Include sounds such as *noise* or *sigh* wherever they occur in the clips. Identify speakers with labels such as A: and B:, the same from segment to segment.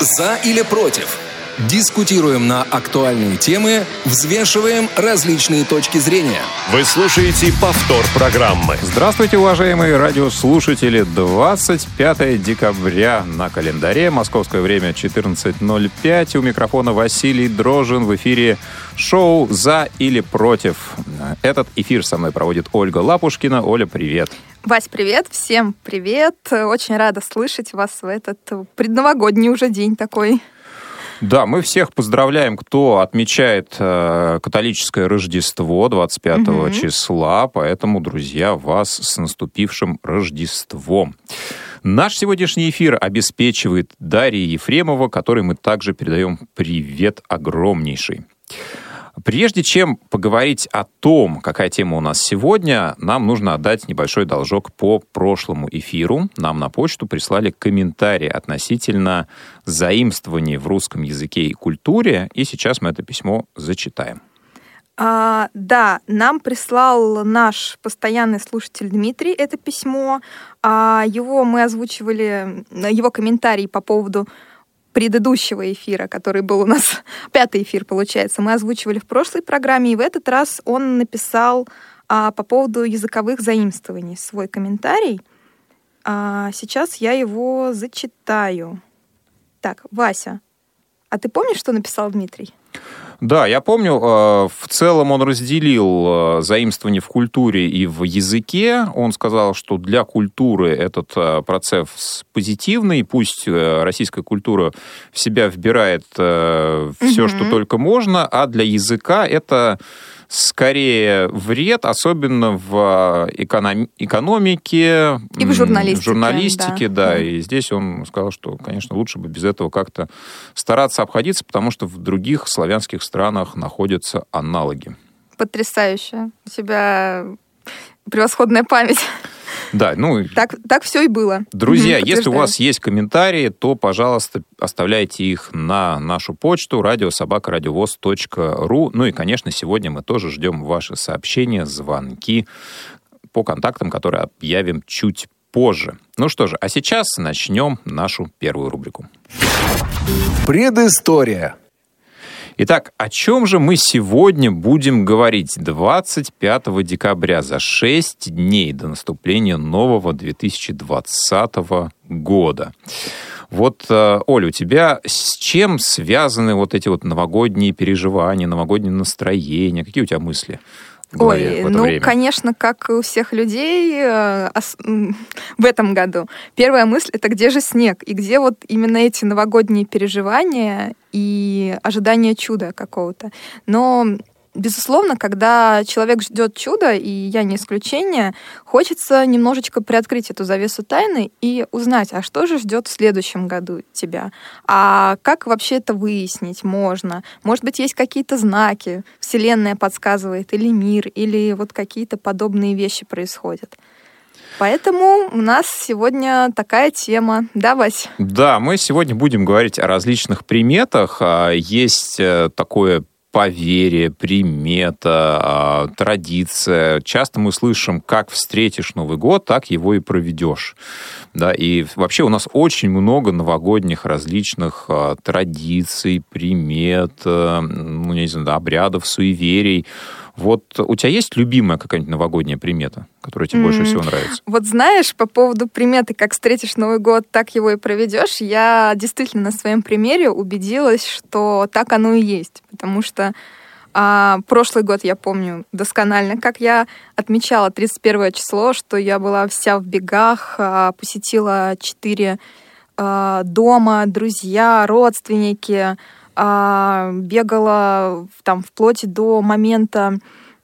A: За или против? Дискутируем на актуальные темы, взвешиваем различные точки зрения.
B: Вы слушаете повтор программы.
C: Здравствуйте, уважаемые радиослушатели. 25 декабря на календаре. Московское время 14.05. У микрофона Василий Дрожин. В эфире шоу «За или против». Этот эфир со мной проводит Ольга Лапушкина. Оля, привет.
D: Вась, привет, всем привет. Очень рада слышать вас в этот предновогодний уже день такой.
C: Да, мы всех поздравляем, кто отмечает э, католическое Рождество 25 угу. числа. Поэтому, друзья, вас с наступившим Рождеством. Наш сегодняшний эфир обеспечивает Дарья Ефремова, которой мы также передаем привет огромнейший. Прежде чем поговорить о том, какая тема у нас сегодня, нам нужно отдать небольшой должок по прошлому эфиру. Нам на почту прислали комментарии относительно заимствований в русском языке и культуре, и сейчас мы это письмо зачитаем.
D: А, да, нам прислал наш постоянный слушатель Дмитрий это письмо. А, его мы озвучивали, его комментарий по поводу предыдущего эфира, который был у нас, *laughs* пятый эфир, получается, мы озвучивали в прошлой программе, и в этот раз он написал а, по поводу языковых заимствований свой комментарий. А, сейчас я его зачитаю. Так, Вася, а ты помнишь, что написал Дмитрий?
C: Да, я помню, э, в целом он разделил э, заимствование в культуре и в языке. Он сказал, что для культуры этот э, процесс позитивный, пусть российская культура в себя вбирает все, угу. что только можно, а для языка это скорее вред, особенно в эконом... экономике.
D: И в журналистике.
C: журналистике, да. да. И здесь он сказал, что, конечно, лучше бы без этого как-то стараться обходиться, потому что в других славянских странах находятся аналоги.
D: Потрясающе. У тебя превосходная память.
C: Да, ну...
D: Так, так все и было.
C: Друзья, угу, если у вас есть комментарии, то, пожалуйста, оставляйте их на нашу почту радиособакарадиовоз.ру. Ну и, конечно, сегодня мы тоже ждем ваши сообщения, звонки по контактам, которые объявим чуть позже. Ну что же, а сейчас начнем нашу первую рубрику.
A: Предыстория.
C: Итак, о чем же мы сегодня будем говорить 25 декабря, за 6 дней до наступления нового 2020 года? Вот, э, Оля, у тебя с чем связаны вот эти вот новогодние переживания, новогоднее настроение? Какие у тебя мысли?
D: Ой,
C: ну,
D: время? конечно, как и у всех людей э, *laughs* в этом году. Первая мысль — это где же снег? И где вот именно эти новогодние переживания и ожидание чуда какого-то. Но Безусловно, когда человек ждет чуда, и я не исключение, хочется немножечко приоткрыть эту завесу тайны и узнать, а что же ждет в следующем году тебя? А как вообще это выяснить можно? Может быть, есть какие-то знаки, Вселенная подсказывает, или мир, или вот какие-то подобные вещи происходят. Поэтому у нас сегодня такая тема. Да, Вась?
C: Да, мы сегодня будем говорить о различных приметах. А, есть э, такое поверье, примета, а, традиция. Часто мы слышим, как встретишь Новый год, так его и проведешь. Да, и вообще у нас очень много новогодних различных а, традиций, примет, а, ну, не знаю, обрядов, суеверий. Вот у тебя есть любимая какая-нибудь новогодняя примета, которая тебе mm-hmm. больше всего нравится?
D: Вот знаешь, по поводу приметы, как встретишь Новый год, так его и проведешь, я действительно на своем примере убедилась, что так оно и есть. Потому что а, прошлый год я помню досконально, как я отмечала 31 число, что я была вся в бегах, а, посетила четыре а, дома, друзья, родственники, а, бегала там вплоть до момента,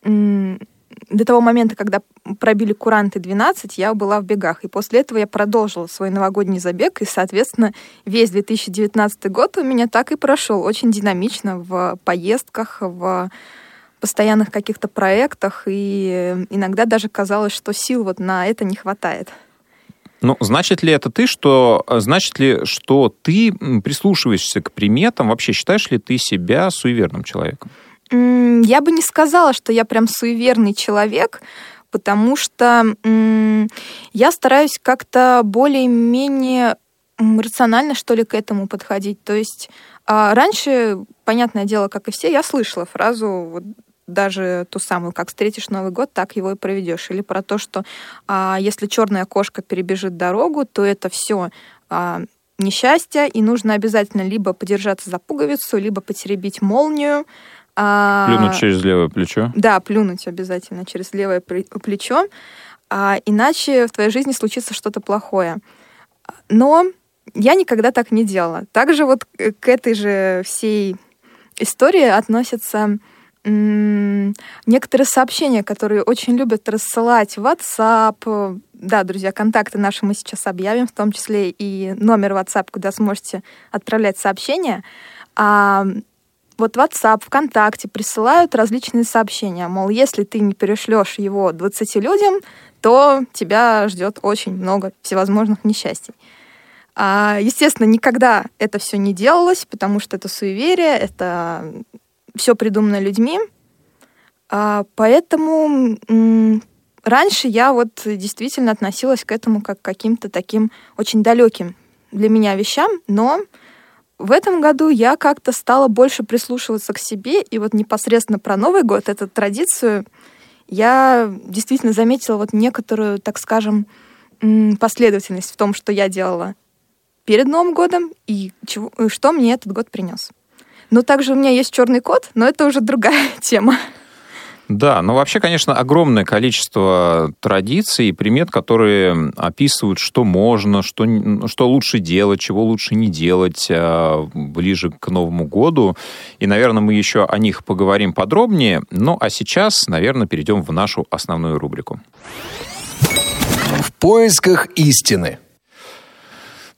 D: до того момента, когда пробили куранты 12, я была в бегах. И после этого я продолжила свой новогодний забег, и, соответственно, весь 2019 год у меня так и прошел. Очень динамично в поездках, в постоянных каких-то проектах, и иногда даже казалось, что сил вот на это не хватает.
C: Ну, значит ли это ты, что значит ли, что ты прислушиваешься к приметам? Вообще считаешь ли ты себя суеверным человеком?
D: Я бы не сказала, что я прям суеверный человек, потому что я стараюсь как-то более-менее рационально, что ли, к этому подходить. То есть а, раньше, понятное дело, как и все, я слышала фразу даже ту самую, как встретишь Новый год, так его и проведешь. Или про то, что а, если черная кошка перебежит дорогу, то это все а, несчастье, и нужно обязательно либо подержаться за пуговицу, либо потеребить молнию.
C: А, плюнуть через левое плечо?
D: Да, плюнуть обязательно через левое плечо. А, иначе в твоей жизни случится что-то плохое. Но я никогда так не делала. Также вот к этой же всей истории относятся некоторые сообщения, которые очень любят рассылать WhatsApp. Да, друзья, контакты наши мы сейчас объявим, в том числе и номер WhatsApp, куда сможете отправлять сообщения. А вот WhatsApp, ВКонтакте присылают различные сообщения. Мол, если ты не перешлешь его 20 людям, то тебя ждет очень много всевозможных несчастий. А, естественно, никогда это все не делалось, потому что это суеверие, это все придумано людьми. А, поэтому раньше я вот действительно относилась к этому как к каким-то таким очень далеким для меня вещам, но в этом году я как-то стала больше прислушиваться к себе, и вот непосредственно про Новый год, эту традицию, я действительно заметила вот некоторую, так скажем, последовательность в том, что я делала перед Новым годом и чего, что мне этот год принес. Но также у меня есть черный кот, но это уже другая *laughs* тема.
C: Да, но вообще, конечно, огромное количество традиций и примет, которые описывают, что можно, что, что лучше делать, чего лучше не делать а, ближе к Новому году. И, наверное, мы еще о них поговорим подробнее. Ну, а сейчас, наверное, перейдем в нашу основную рубрику.
A: В поисках истины.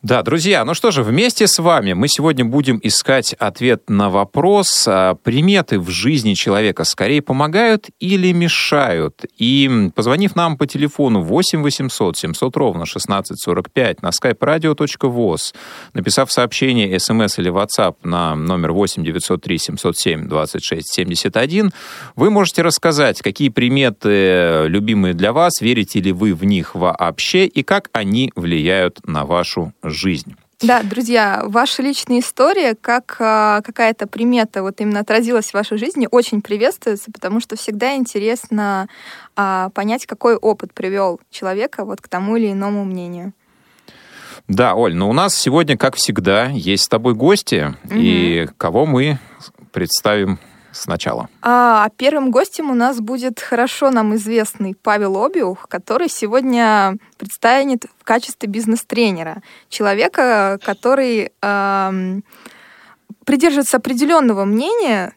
C: Да, друзья, ну что же, вместе с вами мы сегодня будем искать ответ на вопрос, а приметы в жизни человека скорее помогают или мешают? И позвонив нам по телефону 8 800 700 ровно 1645 на skype-radio.voz, написав сообщение, смс или WhatsApp на номер 8 903 707 26 71, вы можете рассказать, какие приметы любимые для вас, верите ли вы в них вообще и как они влияют на вашу.
D: Да, друзья, ваша личная история, как а, какая-то примета вот именно отразилась в вашей жизни, очень приветствуется, потому что всегда интересно а, понять, какой опыт привел человека вот к тому или иному мнению.
C: Да, Оль, но у нас сегодня, как всегда, есть с тобой гости, угу. и кого мы представим сначала?
D: А, первым гостем у нас будет хорошо нам известный Павел Обиух, который сегодня представит в качестве бизнес-тренера. Человека, который э, придерживается определенного мнения,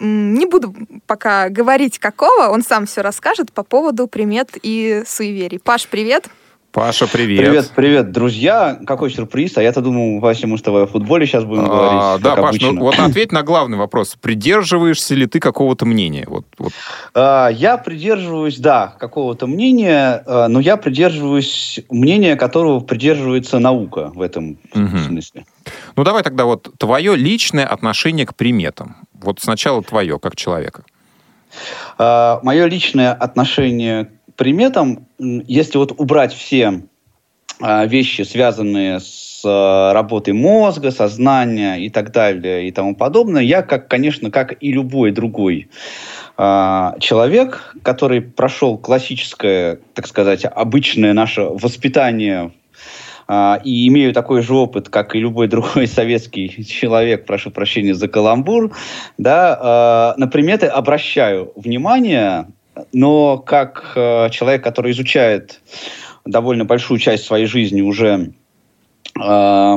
D: не буду пока говорить какого, он сам все расскажет по поводу примет и суеверий. Паш, привет!
C: Паша, привет.
E: Привет, привет, друзья. Какой сюрприз? А я-то думал, Вася, мы с тобой о футболе сейчас будем а, говорить.
C: Да, Паш, ну вот ответь *clears throat* на главный вопрос. Придерживаешься ли ты какого-то мнения? Вот, вот.
E: А, я придерживаюсь, да, какого-то мнения, а, но я придерживаюсь мнения, которого придерживается наука в этом угу. смысле.
C: Ну давай тогда вот твое личное отношение к приметам. Вот сначала твое, как человека.
E: А, мое личное отношение приметам, если вот убрать все а, вещи, связанные с а, работой мозга, сознания и так далее и тому подобное, я, как, конечно, как и любой другой а, человек, который прошел классическое, так сказать, обычное наше воспитание и имею такой же опыт, как и любой *laughs* другой советский человек, прошу прощения за каламбур, да, на приметы обращаю внимание, но как э, человек, который изучает довольно большую часть своей жизни уже э,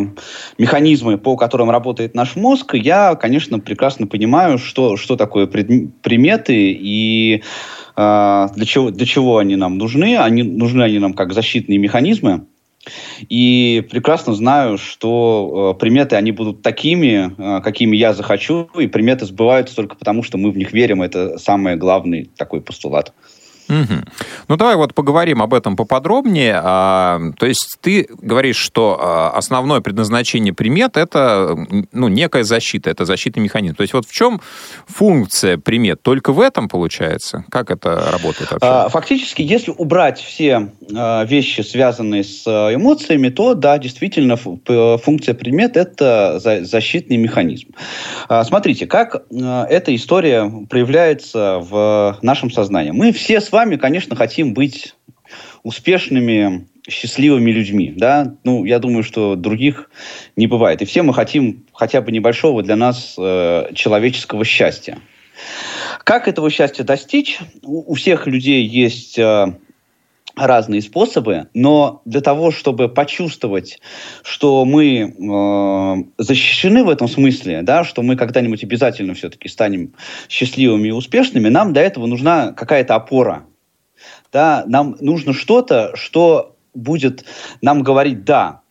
E: механизмы, по которым работает наш мозг, я, конечно, прекрасно понимаю, что, что такое пред, приметы и э, для, чего, для чего они нам нужны. Они, нужны они нам как защитные механизмы. И прекрасно знаю, что э, приметы, они будут такими, э, какими я захочу, и приметы сбываются только потому, что мы в них верим. Это самый главный такой постулат.
C: Угу. Ну, давай вот поговорим об этом поподробнее. А, то есть ты говоришь, что а, основное предназначение примет — это ну, некая защита, это защитный механизм. То есть вот в чем функция примет? Только в этом получается? Как это работает вообще?
E: А, фактически, если убрать все а, вещи, связанные с эмоциями, то, да, действительно, функция примет — это защитный механизм. Смотрите, как эта история проявляется в нашем сознании. Мы все с вами вами, конечно, хотим быть успешными, счастливыми людьми, да, ну, я думаю, что других не бывает. И все мы хотим хотя бы небольшого для нас э, человеческого счастья. Как этого счастья достичь? У, у всех людей есть э, разные способы, но для того, чтобы почувствовать, что мы э, защищены в этом смысле, да, что мы когда-нибудь обязательно все-таки станем счастливыми и успешными, нам для этого нужна какая-то опора. Да, нам нужно что-то, что будет нам говорить «да,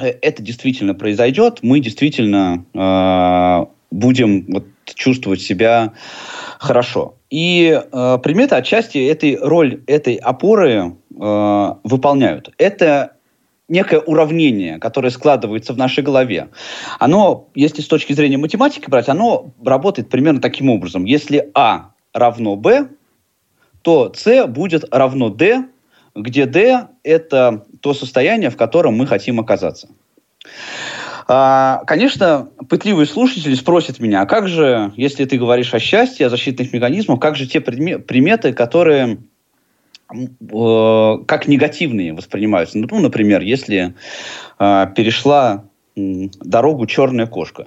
E: э, это действительно произойдет, мы действительно э, будем вот, чувствовать себя хорошо». И э, приметы отчасти этой роль этой опоры э, выполняют. Это некое уравнение, которое складывается в нашей голове. Оно, если с точки зрения математики брать, оно работает примерно таким образом. Если А равно Б, то С будет равно D, где D – это то состояние, в котором мы хотим оказаться. А, конечно, пытливые слушатели спросят меня, а как же, если ты говоришь о счастье, о защитных механизмах, как же те приметы, которые э, как негативные воспринимаются? Ну, например, если э, перешла дорогу черная кошка.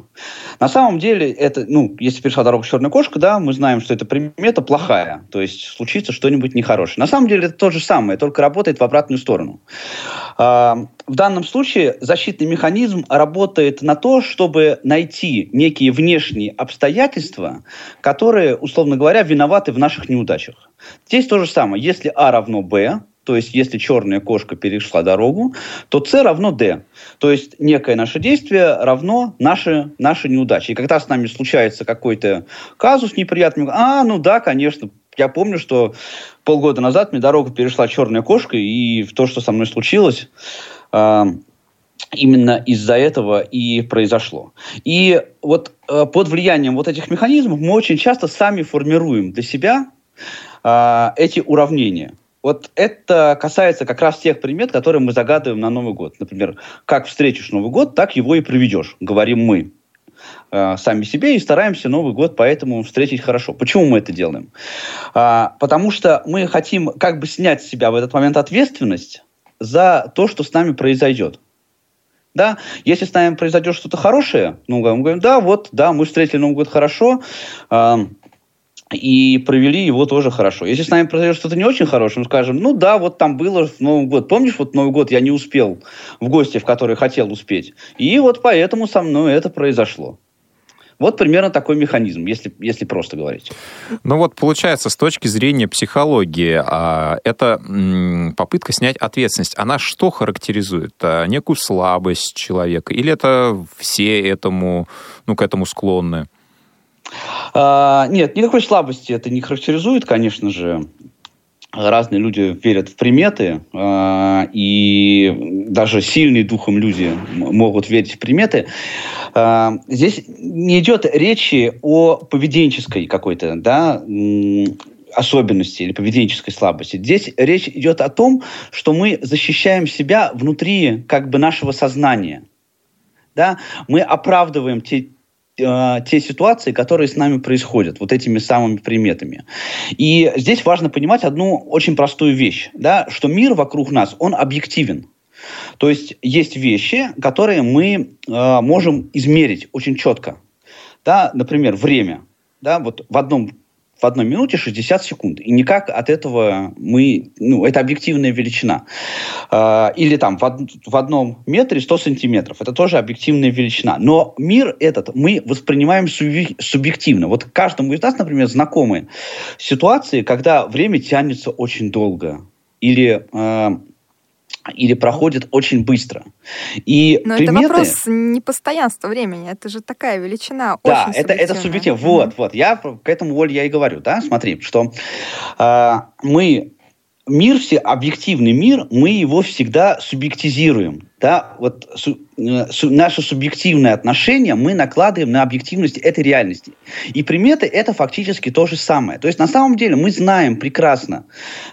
E: На самом деле, это, ну, если перешла дорогу черная кошка, да, мы знаем, что эта примета плохая, то есть случится что-нибудь нехорошее. На самом деле это то же самое, только работает в обратную сторону. А, в данном случае защитный механизм работает на то, чтобы найти некие внешние обстоятельства, которые, условно говоря, виноваты в наших неудачах. Здесь то же самое. Если А равно Б, то есть если черная кошка перешла дорогу, то С равно D. То есть некое наше действие равно наши, наши неудачи. И когда с нами случается какой-то казус неприятный, а, ну да, конечно, я помню, что полгода назад мне дорогу перешла черная кошка, и то, что со мной случилось, именно из-за этого и произошло. И вот э, под влиянием вот этих механизмов мы очень часто сами формируем для себя э, эти уравнения – вот это касается как раз тех примет, которые мы загадываем на Новый год. Например, как встретишь Новый год, так его и проведешь, говорим мы сами себе и стараемся Новый год поэтому встретить хорошо. Почему мы это делаем? А, потому что мы хотим как бы снять с себя в этот момент ответственность за то, что с нами произойдет. Да, если с нами произойдет что-то хорошее, ну, мы говорим, да, вот, да, мы встретили Новый год хорошо, э, и провели его тоже хорошо. Если с нами произойдет что-то не очень хорошее, мы скажем, ну да, вот там было в Новый год. Помнишь, вот Новый год я не успел в гости, в которые хотел успеть. И вот поэтому со мной это произошло. Вот примерно такой механизм, если, если просто говорить.
C: Ну вот получается, с точки зрения психологии, а, это попытка снять ответственность. Она что характеризует? А, некую слабость человека? Или это все этому, ну, к этому склонны?
E: А, нет, никакой слабости это не характеризует, конечно же. Разные люди верят в приметы, э, и даже сильные духом люди могут верить в приметы. Э, здесь не идет речи о поведенческой какой-то, да, особенности или поведенческой слабости. Здесь речь идет о том, что мы защищаем себя внутри как бы нашего сознания. Да? Мы оправдываем те, те ситуации, которые с нами происходят, вот этими самыми приметами. И здесь важно понимать одну очень простую вещь, да, что мир вокруг нас, он объективен. То есть есть вещи, которые мы э, можем измерить очень четко. Да, например, время. Да, вот в одном в одной минуте 60 секунд. И никак от этого мы... Ну, это объективная величина. Э, или там в, од, в одном метре 100 сантиметров. Это тоже объективная величина. Но мир этот мы воспринимаем субъективно. Вот каждому из нас, например, знакомы ситуации, когда время тянется очень долго. Или... Э, или проходит очень быстро. И
D: Но
E: приметы...
D: это вопрос непостоянства времени. Это же такая величина.
E: Да,
D: очень
E: это, это субъективно. Вот, вот. Я к этому, Оль, я и говорю. Да? Смотри, что э, мы мир, все, объективный мир, мы его всегда субъектизируем. Да? Вот су, э, су, наше субъективное отношение мы накладываем на объективность этой реальности. И приметы это фактически то же самое. То есть на самом деле мы знаем прекрасно,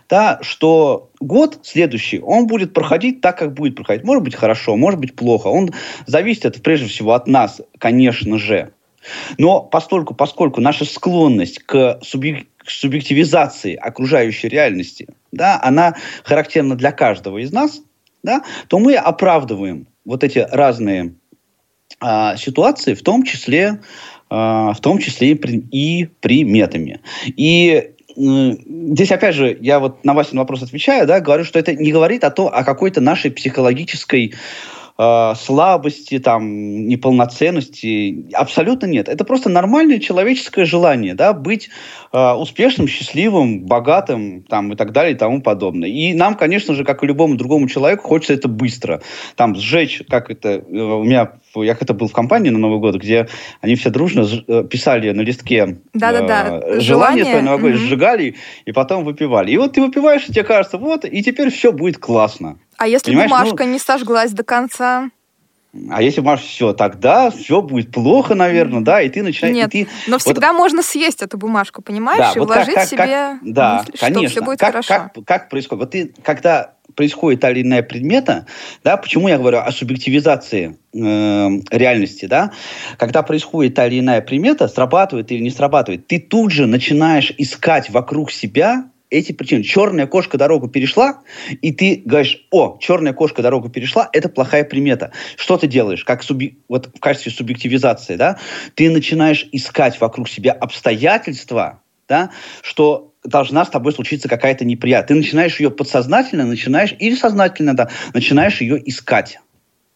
E: да, что год следующий, он будет проходить так, как будет проходить. Может быть хорошо, может быть плохо. Он зависит это прежде всего от нас, конечно же. Но постольку, поскольку наша склонность к субъективизации окружающей реальности, да, она характерна для каждого из нас, да, то мы оправдываем вот эти разные а, ситуации, в том числе, а, в том числе и, при, и приметами. И здесь, опять же, я вот на Васин вопрос отвечаю, да, говорю, что это не говорит о, том, о какой-то нашей психологической э, слабости, там, неполноценности. Абсолютно нет. Это просто нормальное человеческое желание, да, быть э, успешным, счастливым, богатым, там, и так далее, и тому подобное. И нам, конечно же, как и любому другому человеку, хочется это быстро. Там, сжечь, как это, э, у меня я как-то был в компании на Новый год, где они все дружно э, писали на листке
D: Да-да-да.
E: э, желание свое новогоднее, mm-hmm. сжигали и потом выпивали. И вот ты выпиваешь, и тебе кажется, вот, и теперь все будет классно.
D: А если Понимаешь? бумажка ну, не сожглась до конца?
E: А если бумажка все, тогда все будет плохо, наверное, да, и ты начинаешь...
D: Нет,
E: ты,
D: но всегда вот, можно съесть эту бумажку, понимаешь,
E: да,
D: и
E: вот
D: вложить
E: как, как,
D: себе
E: как, да,
D: мысль,
E: конечно.
D: что все будет
E: как,
D: хорошо.
E: Как, как происходит? Вот ты, когда происходит та или иная предмета, да, почему я говорю о субъективизации э, реальности, да, когда происходит та или иная примета, срабатывает или не срабатывает, ты тут же начинаешь искать вокруг себя эти причины. Черная кошка дорогу перешла, и ты говоришь, о, черная кошка дорогу перешла, это плохая примета. Что ты делаешь? Как суби... вот в качестве субъективизации, да? Ты начинаешь искать вокруг себя обстоятельства, да, что должна с тобой случиться какая-то неприятность. Ты начинаешь ее подсознательно, начинаешь, или сознательно, да, начинаешь ее искать.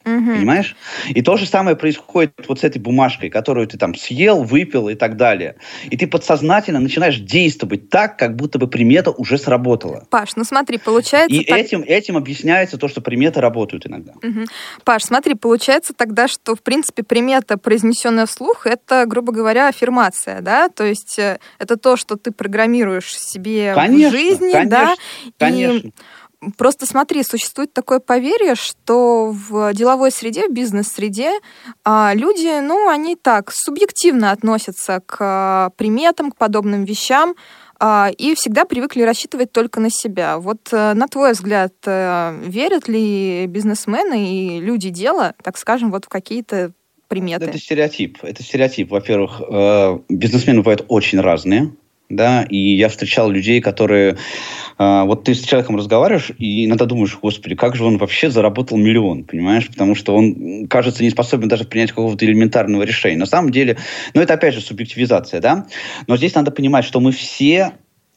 E: Угу. Понимаешь? И то же самое происходит вот с этой бумажкой, которую ты там съел, выпил и так далее. И ты подсознательно начинаешь действовать так, как будто бы примета уже сработала.
D: Паш, ну смотри, получается...
E: И так... этим, этим объясняется то, что приметы работают иногда.
D: Угу. Паш, смотри, получается тогда, что, в принципе, примета, произнесенная вслух, это, грубо говоря, аффирмация, да? То есть э, это то, что ты программируешь себе
E: конечно,
D: в жизни,
E: конечно,
D: да?
E: Конечно.
D: И Просто смотри, существует такое поверье, что в деловой среде, в бизнес-среде а, люди, ну, они так субъективно относятся к а, приметам, к подобным вещам а, и всегда привыкли рассчитывать только на себя. Вот э, на твой взгляд, э, верят ли бизнесмены и люди дела, так скажем, вот в какие-то приметы?
E: Это стереотип. Это стереотип. Во-первых, э, бизнесмены бывают очень разные да, и я встречал людей, которые, э, вот ты с человеком разговариваешь, и иногда думаешь, господи, как же он вообще заработал миллион, понимаешь, потому что он, кажется, не способен даже принять какого-то элементарного решения. На самом деле, ну, это опять же субъективизация, да, но здесь надо понимать, что мы все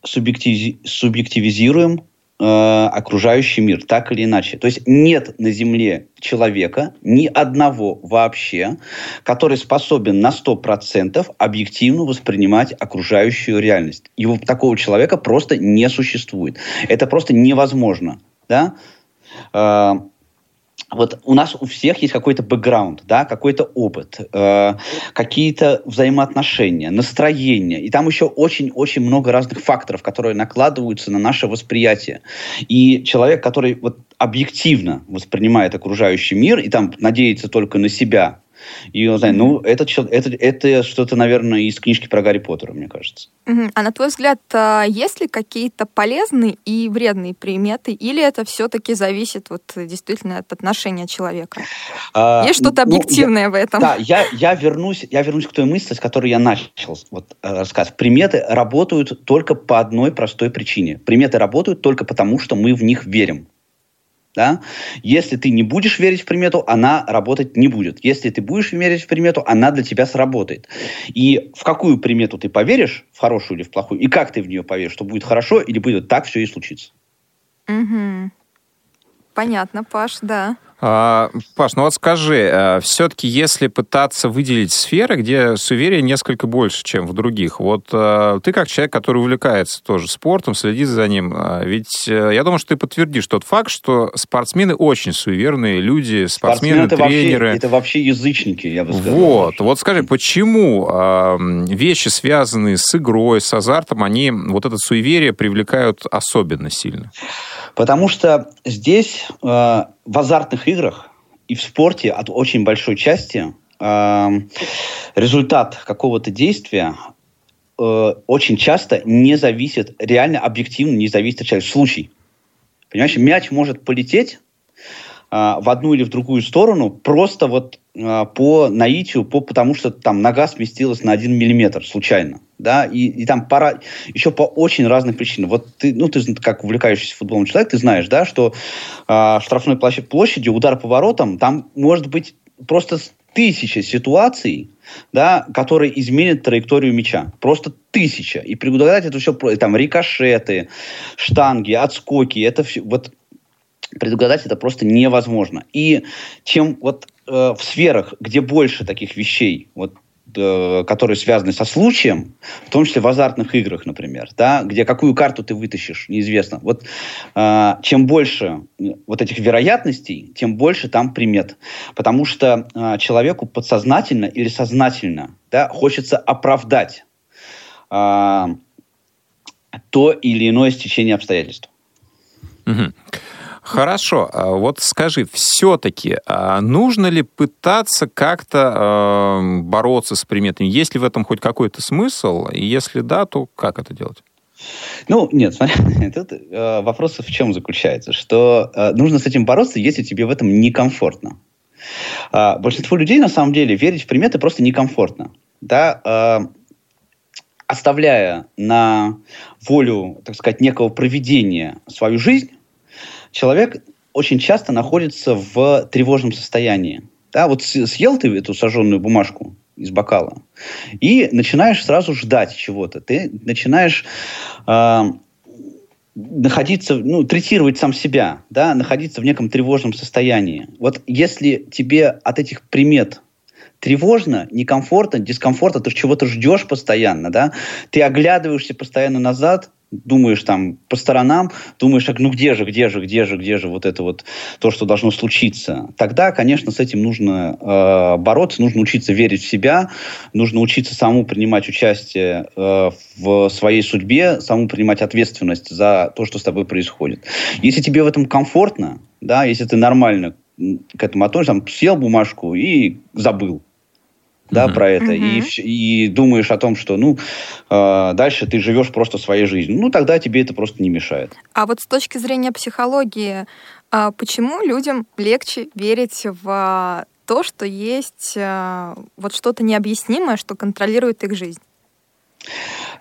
E: субъективи- субъективизируем окружающий мир, так или иначе. То есть нет на Земле человека, ни одного вообще, который способен на 100% объективно воспринимать окружающую реальность. Его такого человека просто не существует. Это просто невозможно. Да? Вот у нас у всех есть какой-то бэкграунд, да, какой-то опыт, э, какие-то взаимоотношения, настроение. И там еще очень-очень много разных факторов, которые накладываются на наше восприятие. И человек, который вот объективно воспринимает окружающий мир и там надеется только на себя, и, не знаю, ну, это, это, это что-то, наверное, из книжки про Гарри Поттера, мне кажется.
D: А на твой взгляд, а, есть ли какие-то полезные и вредные приметы, или это все-таки зависит вот действительно от отношения человека? А, есть что-то ну, объективное
E: я,
D: в этом?
E: Да, я, я, вернусь, я вернусь к той мысли, с которой я начал вот, э, рассказ. Приметы работают только по одной простой причине. Приметы работают только потому, что мы в них верим. Да? Если ты не будешь верить в примету, она работать не будет. Если ты будешь верить в примету, она для тебя сработает. И в какую примету ты поверишь, в хорошую или в плохую, и как ты в нее поверишь, что будет хорошо или будет так все и случится.
D: Угу. Понятно, Паш, да.
C: А, Паш, ну вот скажи, э, все-таки если пытаться выделить сферы, где суеверия несколько больше, чем в других, вот э, ты как человек, который увлекается тоже спортом, следит за ним, э, ведь я думаю, что ты подтвердишь тот факт, что спортсмены очень суеверные люди, спортсмены,
E: это
C: тренеры.
E: Вообще, это вообще язычники, я бы сказал.
C: Вот, вот скажи, почему вещи, связанные с игрой, с азартом, они вот это суеверие привлекают особенно сильно?
E: Потому что здесь в азартных играх и в спорте от очень большой части э, результат какого-то действия э, очень часто не зависит, реально объективно не зависит от человека. Случай. Понимаешь, мяч может полететь э, в одну или в другую сторону просто вот э, по наитию, по, потому что там нога сместилась на один миллиметр случайно да, и, и там пора еще по очень разным причинам. Вот ты, ну, ты как увлекающийся футболом человек, ты знаешь, да, что э, штрафной площади, удар по воротам, там может быть просто тысяча ситуаций, да, которые изменят траекторию мяча. Просто тысяча. И предугадать это все, там, рикошеты, штанги, отскоки, это все, вот предугадать это просто невозможно. И чем вот э, в сферах, где больше таких вещей, вот которые связаны со случаем, в том числе в азартных играх, например, да, где какую карту ты вытащишь, неизвестно. Вот э, чем больше вот этих вероятностей, тем больше там примет. Потому что э, человеку подсознательно или сознательно да, хочется оправдать э, то или иное стечение обстоятельств.
C: Угу. Хорошо, а вот скажи, все-таки а нужно ли пытаться как-то э, бороться с приметами? Есть ли в этом хоть какой-то смысл? И если да, то как это делать?
E: Ну, нет, смотри, *laughs* тут э, вопрос в чем заключается, что э, нужно с этим бороться, если тебе в этом некомфортно. Э, большинству людей, на самом деле, верить в приметы просто некомфортно. Да, э, оставляя на волю, так сказать, некого проведения свою жизнь, человек очень часто находится в тревожном состоянии. Да, вот съел ты эту сожженную бумажку из бокала и начинаешь сразу ждать чего-то. Ты начинаешь э, находиться, ну, третировать сам себя, да, находиться в неком тревожном состоянии. Вот если тебе от этих примет тревожно, некомфортно, дискомфортно, ты чего-то ждешь постоянно, да, ты оглядываешься постоянно назад, думаешь там по сторонам, думаешь, а ну где же, где же, где же, где же вот это вот то, что должно случиться. Тогда, конечно, с этим нужно э, бороться, нужно учиться верить в себя, нужно учиться самому принимать участие э, в своей судьбе, самому принимать ответственность за то, что с тобой происходит. Если тебе в этом комфортно, да, если ты нормально к этому относишься, там, съел бумажку и забыл, да, mm-hmm. про это, mm-hmm. и, и думаешь о том, что, ну, э, дальше ты живешь просто своей жизнью, ну, тогда тебе это просто не мешает.
D: А вот с точки зрения психологии, э, почему людям легче верить в то, что есть э, вот что-то необъяснимое, что контролирует их жизнь?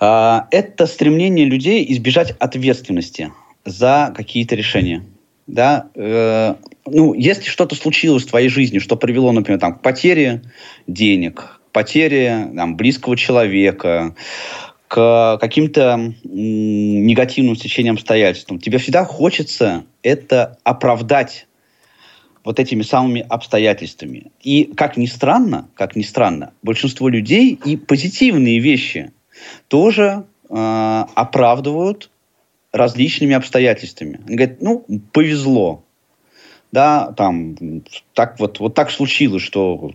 E: Э, это стремление людей избежать ответственности за какие-то решения да, э, ну, если что-то случилось в твоей жизни, что привело, например, там, к потере денег, к потере там, близкого человека, к каким-то негативным стечениям обстоятельств, тебе всегда хочется это оправдать вот этими самыми обстоятельствами. И как ни странно, как ни странно, большинство людей и позитивные вещи тоже э, оправдывают различными обстоятельствами. Они говорят, ну, повезло. Да, там, так вот, вот так случилось, что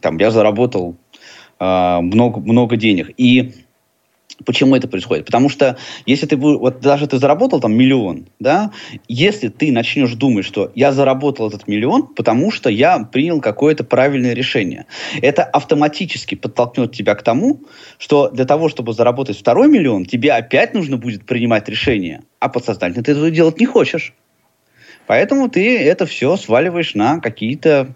E: там я заработал э, много, много денег. И Почему это происходит? Потому что если ты вот даже ты заработал там миллион, да, если ты начнешь думать, что я заработал этот миллион, потому что я принял какое-то правильное решение, это автоматически подтолкнет тебя к тому, что для того, чтобы заработать второй миллион, тебе опять нужно будет принимать решение, а подсознательно ты этого делать не хочешь. Поэтому ты это все сваливаешь на какие-то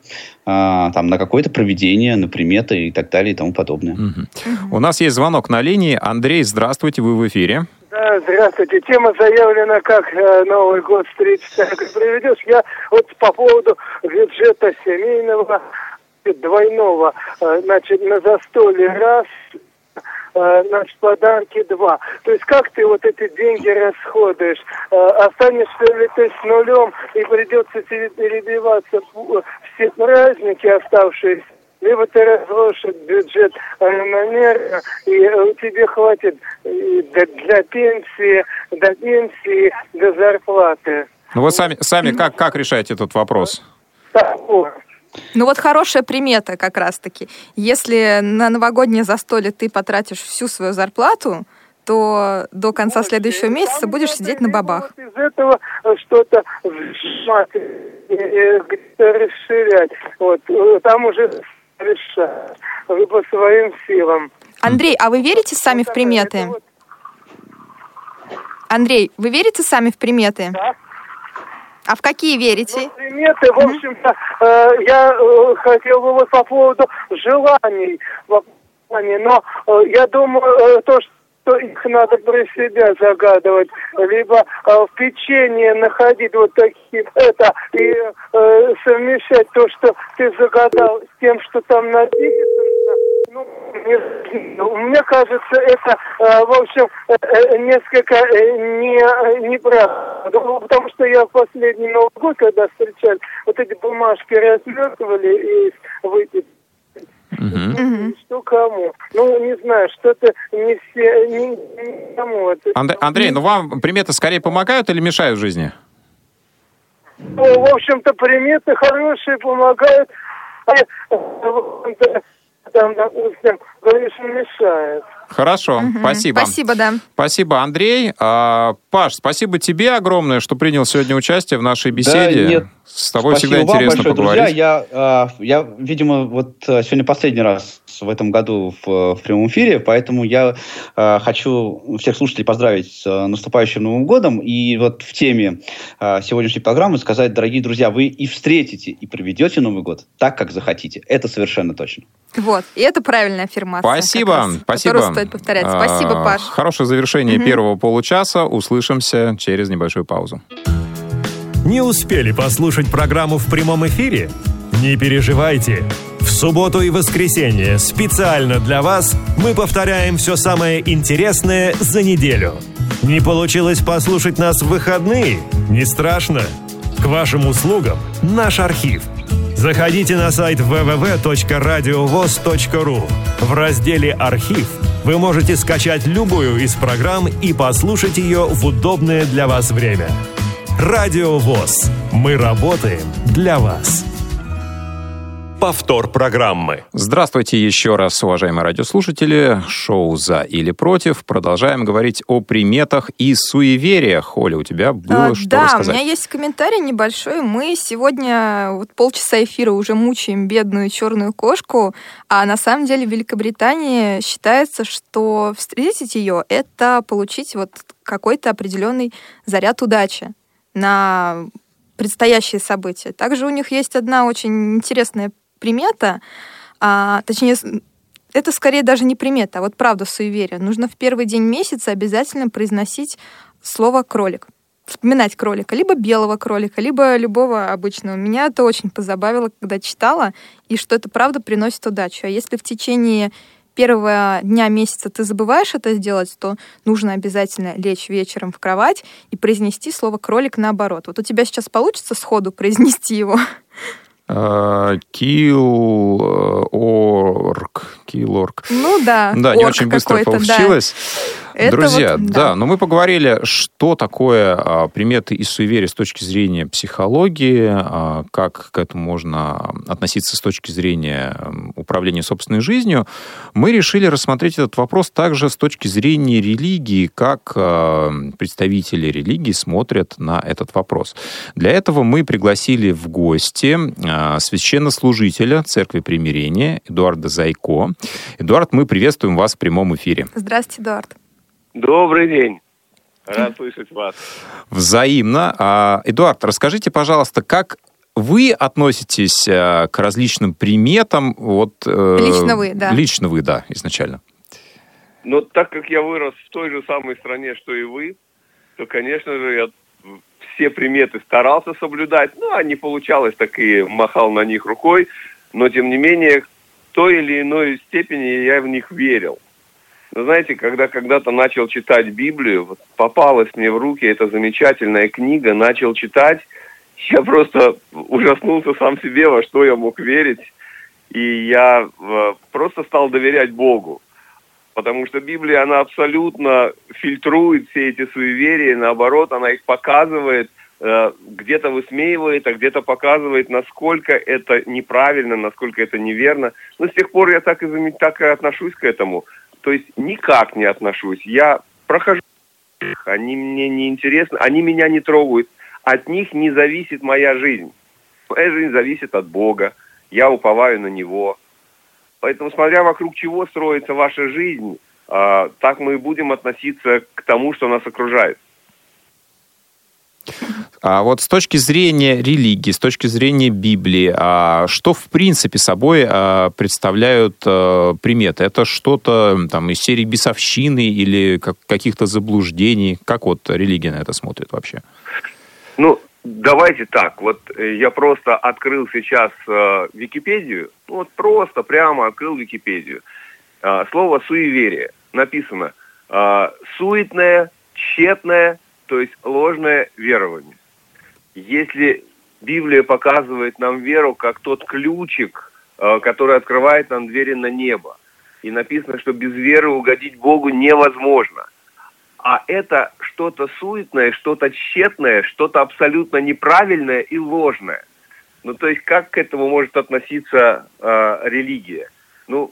E: а, там на какое-то проведение, на приметы и так далее и тому подобное.
C: Угу. У нас есть звонок на линии. Андрей, здравствуйте, вы в эфире.
F: Да, здравствуйте. Тема заявлена, как э, Новый год встретить, как проведешь. Я вот по поводу бюджета семейного двойного, э, значит, на застолье раз, э, значит, подарки два. То есть как ты вот эти деньги расходуешь? Э, останешься ли ты с нулем и придется тебе перебиваться все праздники оставшиеся? либо ты разложишь бюджет равномерно, и э, тебе хватит для пенсии, до пенсии, до зарплаты.
C: Ну вы сами, сами как, как решаете этот вопрос?
D: Ну вот хорошая примета как раз-таки. Если на новогоднее застолье ты потратишь всю свою зарплату, то до конца следующего месяца будешь сидеть на бабах.
F: из этого что-то расширять. Вот. Там уже решать по своим силам.
D: Андрей, а вы верите сами в приметы? Андрей, вы верите сами в приметы? Да. А в какие верите?
F: Ну, приметы, в общем-то, э, я э, хотел бы вот по поводу желаний, но э, я думаю, э, то, что что их надо про себя загадывать, либо э, в печенье находить вот такие это и э, совмещать то, что ты загадал, с тем, что там написано. Ну, не, мне кажется, это, э, в общем, э, э несколько э, не, неправда. Ну, потому что я в последний Новый год, когда встречали, вот эти бумажки развертывали и выпить Угу. Что кому? Ну, не знаю, что-то не все, не,
C: кому. Это... Анд- Андрей, ну вам приметы скорее помогают или мешают в жизни?
F: Ну, в общем-то, приметы хорошие помогают, там, допустим, конечно, мешает.
C: Хорошо, угу. спасибо.
D: Спасибо, да.
C: Спасибо, Андрей. А, Паш, спасибо тебе огромное, что принял сегодня участие в нашей беседе. Да, нет. С тобой
E: Спасибо
C: всегда интересно
E: большое,
C: поговорить.
E: Друзья. Я, а, я, видимо, вот а, сегодня последний раз в этом году в, в прямом эфире, поэтому я э, хочу всех слушателей поздравить с наступающим Новым годом и вот в теме э, сегодняшней программы сказать, дорогие друзья, вы и встретите, и проведете Новый год так, как захотите. Это совершенно точно.
D: Вот, и это правильная аффирмация.
C: Спасибо, раз, спасибо.
D: Стоит повторять. Спасибо, Паш.
C: Хорошее завершение первого получаса. Услышимся через небольшую паузу.
B: Не успели послушать программу в прямом эфире? Не переживайте. В субботу и воскресенье специально для вас мы повторяем все самое интересное за неделю. Не получилось послушать нас в выходные? Не страшно. К вашим услугам наш архив. Заходите на сайт www.radiovoz.ru. В разделе «Архив» вы можете скачать любую из программ и послушать ее в удобное для вас время. Радио ВОЗ. Мы работаем для вас. Повтор программы.
C: Здравствуйте еще раз, уважаемые радиослушатели. Шоу «За или против». Продолжаем говорить о приметах и суевериях. Оля, у тебя было а, что
D: да,
C: рассказать?
D: Да, у меня есть комментарий небольшой. Мы сегодня вот полчаса эфира уже мучаем бедную черную кошку, а на самом деле в Великобритании считается, что встретить ее — это получить вот какой-то определенный заряд удачи на предстоящие события. Также у них есть одна очень интересная примета, а, точнее, это скорее даже не примета, а вот правда суеверие. Нужно в первый день месяца обязательно произносить слово «кролик». Вспоминать кролика, либо белого кролика, либо любого обычного. Меня это очень позабавило, когда читала, и что это правда приносит удачу. А если в течение первого дня месяца ты забываешь это сделать, то нужно обязательно лечь вечером в кровать и произнести слово кролик наоборот. Вот у тебя сейчас получится сходу произнести его?
C: Килорг. Килорг.
D: Ну да.
C: Да, не очень быстро получилось. Да. Друзья, вот, да. да, но мы поговорили, что такое а, приметы и суеверия с точки зрения психологии, а, как к этому можно относиться с точки зрения управления собственной жизнью. Мы решили рассмотреть этот вопрос также с точки зрения религии, как а, представители религии смотрят на этот вопрос. Для этого мы пригласили в гости Э, священнослужителя Церкви Примирения Эдуарда Зайко. Эдуард, мы приветствуем вас в прямом эфире.
D: Здравствуйте, Эдуард.
G: Добрый день. Рад слышать вас.
C: Взаимно. А, Эдуард, расскажите, пожалуйста, как вы относитесь э, к различным приметам? Вот,
D: э, лично вы, да.
C: Лично вы, да, изначально.
G: Но так как я вырос в той же самой стране, что и вы, то, конечно же, я все приметы старался соблюдать, ну, а не получалось, так и махал на них рукой, но, тем не менее, в той или иной степени я в них верил. Но знаете, когда когда-то начал читать Библию, вот попалась мне в руки эта замечательная книга, начал читать, я просто ужаснулся сам себе, во что я мог верить. И я э, просто стал доверять Богу. Потому что Библия, она абсолютно фильтрует все эти суеверия, наоборот, она их показывает, э, где-то высмеивает, а где-то показывает, насколько это неправильно, насколько это неверно. Но с тех пор я так и, так и отношусь к этому. То есть никак не отношусь. Я прохожу они мне не интересны, они меня не трогают от них не зависит моя жизнь. Моя жизнь зависит от Бога. Я уповаю на Него. Поэтому, смотря вокруг чего строится ваша жизнь, а, так мы и будем относиться к тому, что нас окружает.
C: А вот с точки зрения религии, с точки зрения Библии, а что в принципе собой а, представляют а, приметы? Это что-то там из серии бесовщины или как, каких-то заблуждений? Как вот религия на это смотрит вообще?
G: Ну, давайте так. Вот э, я просто открыл сейчас э, Википедию. Ну, вот просто прямо открыл Википедию. Э, слово суеверие написано э, суетное, тщетное, то есть ложное верование. Если Библия показывает нам веру как тот ключик, э, который открывает нам двери на небо, и написано, что без веры угодить Богу невозможно – а это что-то суетное, что-то тщетное, что-то абсолютно неправильное и ложное. Ну, то есть, как к этому может относиться э, религия? Ну,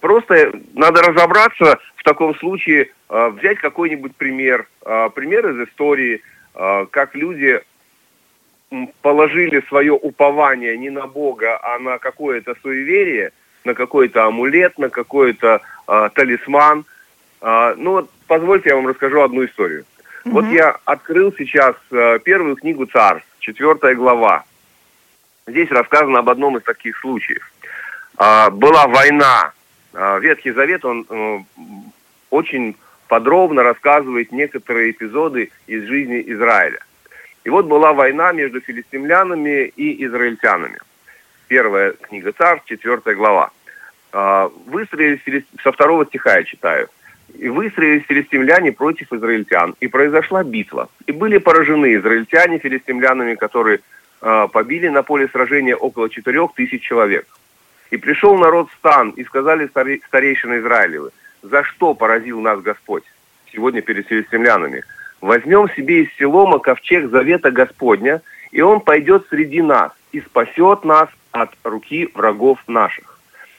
G: просто надо разобраться в таком случае, э, взять какой-нибудь пример, э, пример из истории, э, как люди положили свое упование не на Бога, а на какое-то суеверие, на какой-то амулет, на какой-то э, талисман. Э, ну вот позвольте, я вам расскажу одну историю. Угу. Вот я открыл сейчас э, первую книгу Царств, четвертая глава. Здесь рассказано об одном из таких случаев. Э, была война. Э, Ветхий Завет, он э, очень подробно рассказывает некоторые эпизоды из жизни Израиля. И вот была война между филистимлянами и израильтянами. Первая книга Царств, четвертая глава. Э, выстроились со второго стиха я читаю – и выстроились филистимляне против израильтян. И произошла битва. И были поражены израильтяне филистимлянами, которые э, побили на поле сражения около четырех тысяч человек. И пришел народ в стан, и сказали старейшины Израилевы, за что поразил нас Господь сегодня перед филистимлянами? Возьмем себе из Селома ковчег завета Господня, и он пойдет среди нас и спасет нас от руки врагов наших.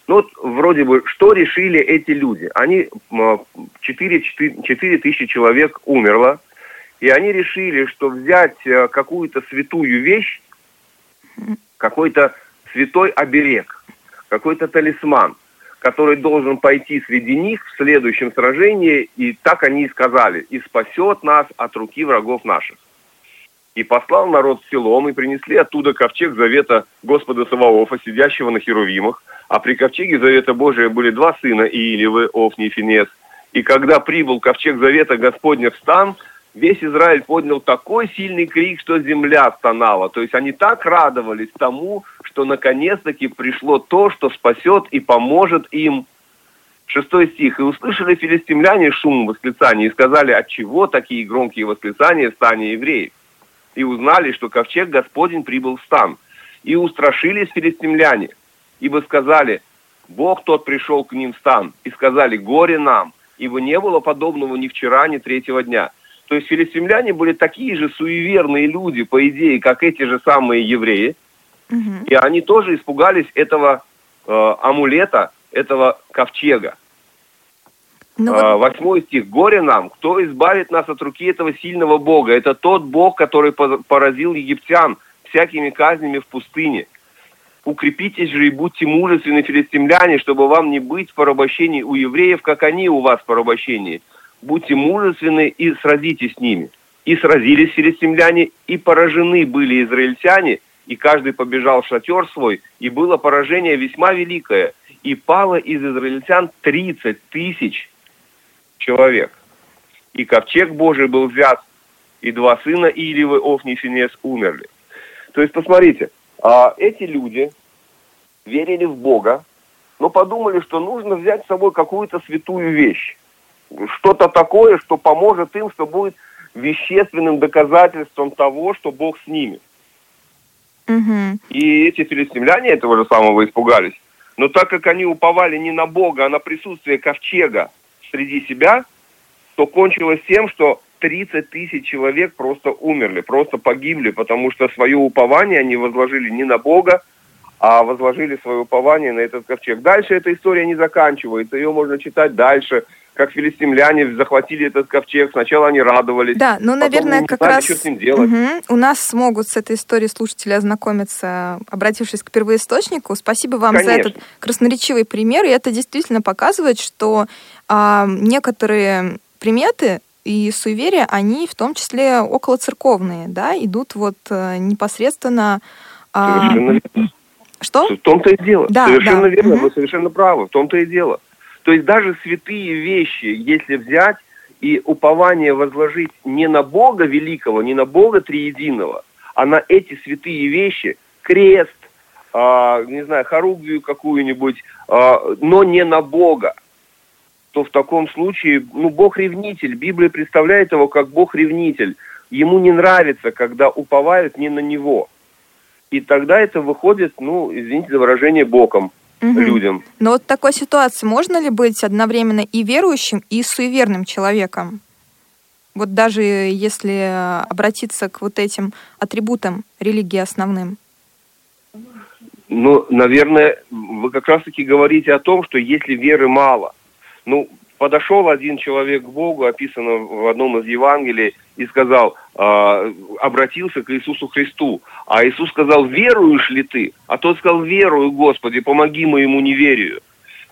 G: Ну вот вроде бы, что решили эти люди? Они, 4, 4, 4 тысячи человек умерло, и они решили, что взять э, какую-то святую вещь, какой-то святой оберег, какой-то талисман, который должен пойти среди них в следующем сражении, и так они и сказали, и спасет нас от руки врагов наших. И послал народ в селом, и принесли оттуда ковчег завета Господа Саваофа, сидящего на херувимах, а при ковчеге Завета Божия были два сына Иилевы, Офни и Финес. И когда прибыл ковчег Завета Господня в стан, весь Израиль поднял такой сильный крик, что земля стонала. То есть они так радовались тому, что наконец-таки пришло то, что спасет и поможет им. Шестой стих. «И услышали филистимляне шум восклицания и сказали, от чего такие громкие восклицания в стане евреев? И узнали, что ковчег Господень прибыл в стан. И устрашились филистимляне – ибо сказали, Бог тот пришел к ним в стан, и сказали, горе нам, ибо не было подобного ни вчера, ни третьего дня. То есть филистимляне были такие же суеверные люди, по идее, как эти же самые евреи, угу. и они тоже испугались этого э, амулета, этого ковчега. Ну, вот... Восьмой стих. «Горе нам, кто избавит нас от руки этого сильного Бога? Это тот Бог, который поразил египтян всякими казнями в пустыне. Укрепитесь же и будьте мужественны, филистимляне, чтобы вам не быть в порабощении у евреев, как они у вас в порабощении. Будьте мужественны и сразитесь с ними. И сразились филистимляне, и поражены были израильтяне, и каждый побежал в шатер свой, и было поражение весьма великое, и пало из израильтян 30 тысяч человек. И ковчег Божий был взят, и два сына Иливы, Офни и Финес, умерли. То есть, посмотрите, а эти люди верили в Бога, но подумали, что нужно взять с собой какую-то святую вещь. Что-то такое, что поможет им, что будет вещественным доказательством того, что Бог с ними.
D: Угу.
G: И эти филистимляне этого же самого испугались. Но так как они уповали не на Бога, а на присутствие ковчега среди себя, то кончилось тем, что 30 тысяч человек просто умерли, просто погибли, потому что свое упование они возложили не на Бога, а возложили свое упование на этот ковчег. Дальше эта история не заканчивается, ее можно читать дальше, как филистимляне захватили этот ковчег. Сначала они радовались.
D: Да, ну, наверное, как
G: знали,
D: раз
G: что с ним делать.
D: Мгм. у нас смогут с этой историей слушатели ознакомиться, обратившись к первоисточнику. Спасибо вам за
G: Конечно.
D: этот красноречивый пример. И это действительно показывает, что а, некоторые приметы и суеверия, они в том числе околоцерковные, да, идут вот э, непосредственно... а,
G: Совершенно верно.
D: что?
G: В том-то и дело.
D: Да,
G: совершенно
D: да.
G: верно,
D: Мгм.
G: вы совершенно правы. В том-то и дело. То есть даже святые вещи, если взять и упование возложить не на Бога великого, не на Бога триединого, а на эти святые вещи, крест, а, не знаю, хоругвию какую-нибудь, а, но не на Бога, то в таком случае, ну, Бог ревнитель. Библия представляет его как Бог ревнитель. Ему не нравится, когда уповают не на него. И тогда это выходит, ну, извините за выражение, боком
D: Мгм.
G: людям.
D: Но вот в такой ситуации можно ли быть одновременно и верующим, и суеверным человеком? Вот даже если обратиться к вот этим атрибутам религии основным.
G: Ну, наверное, вы как раз-таки говорите о том, что если веры мало, ну, подошел один человек к Богу, описано в одном из Евангелий, и сказал, а, обратился к Иисусу Христу. А Иисус сказал, веруешь ли ты? А тот сказал, верую, Господи, помоги моему неверию.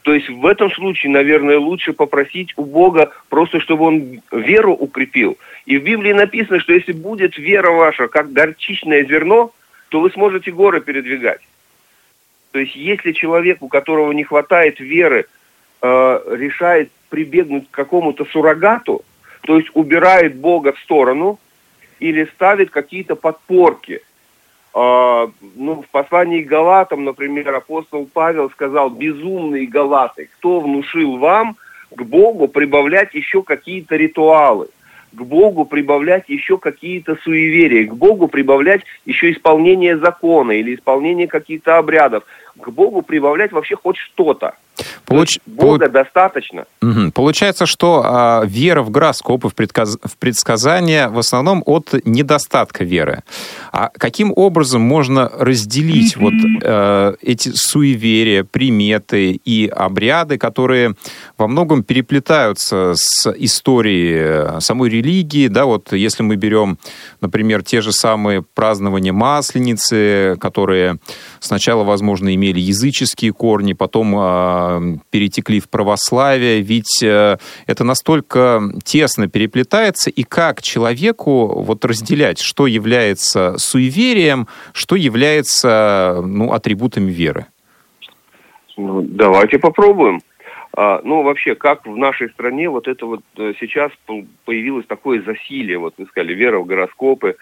G: То есть в этом случае, наверное, лучше попросить у Бога просто, чтобы Он веру укрепил. И в Библии написано, что если будет вера ваша, как горчичное зерно, то вы сможете горы передвигать. То есть если человек, у которого не хватает веры, э, решает прибегнуть к какому-то суррогату, то есть убирает Бога в сторону или ставит какие-то подпорки. Э, ну, в послании к Галатам, например, апостол Павел сказал, безумные Галаты, кто внушил вам к Богу прибавлять еще какие-то ритуалы, к Богу прибавлять еще какие-то суеверия, к Богу прибавлять еще исполнение закона или исполнение каких-то обрядов, к Богу прибавлять вообще хоть что-то.
C: Получ-
G: Бога достаточно.
C: Мгм. Получается, что а, вера в гороскопы, в, предказ- в предсказания в основном от недостатка веры. А каким образом можно разделить вот э, эти суеверия, приметы и обряды, которые во многом переплетаются с историей э, самой религии, да, вот если мы берем, например, те же самые празднования Масленицы, которые сначала, возможно, имели языческие корни, потом э, перетекли в православие, ведь э, это настолько тесно переплетается, и как человеку вот разделять, что является суеверием, что является ну, атрибутами веры?
G: Ну, давайте попробуем. А, ну, вообще, как в нашей стране вот это вот э, сейчас по- появилось такое засилие, вот вы сказали, вера в гороскопы.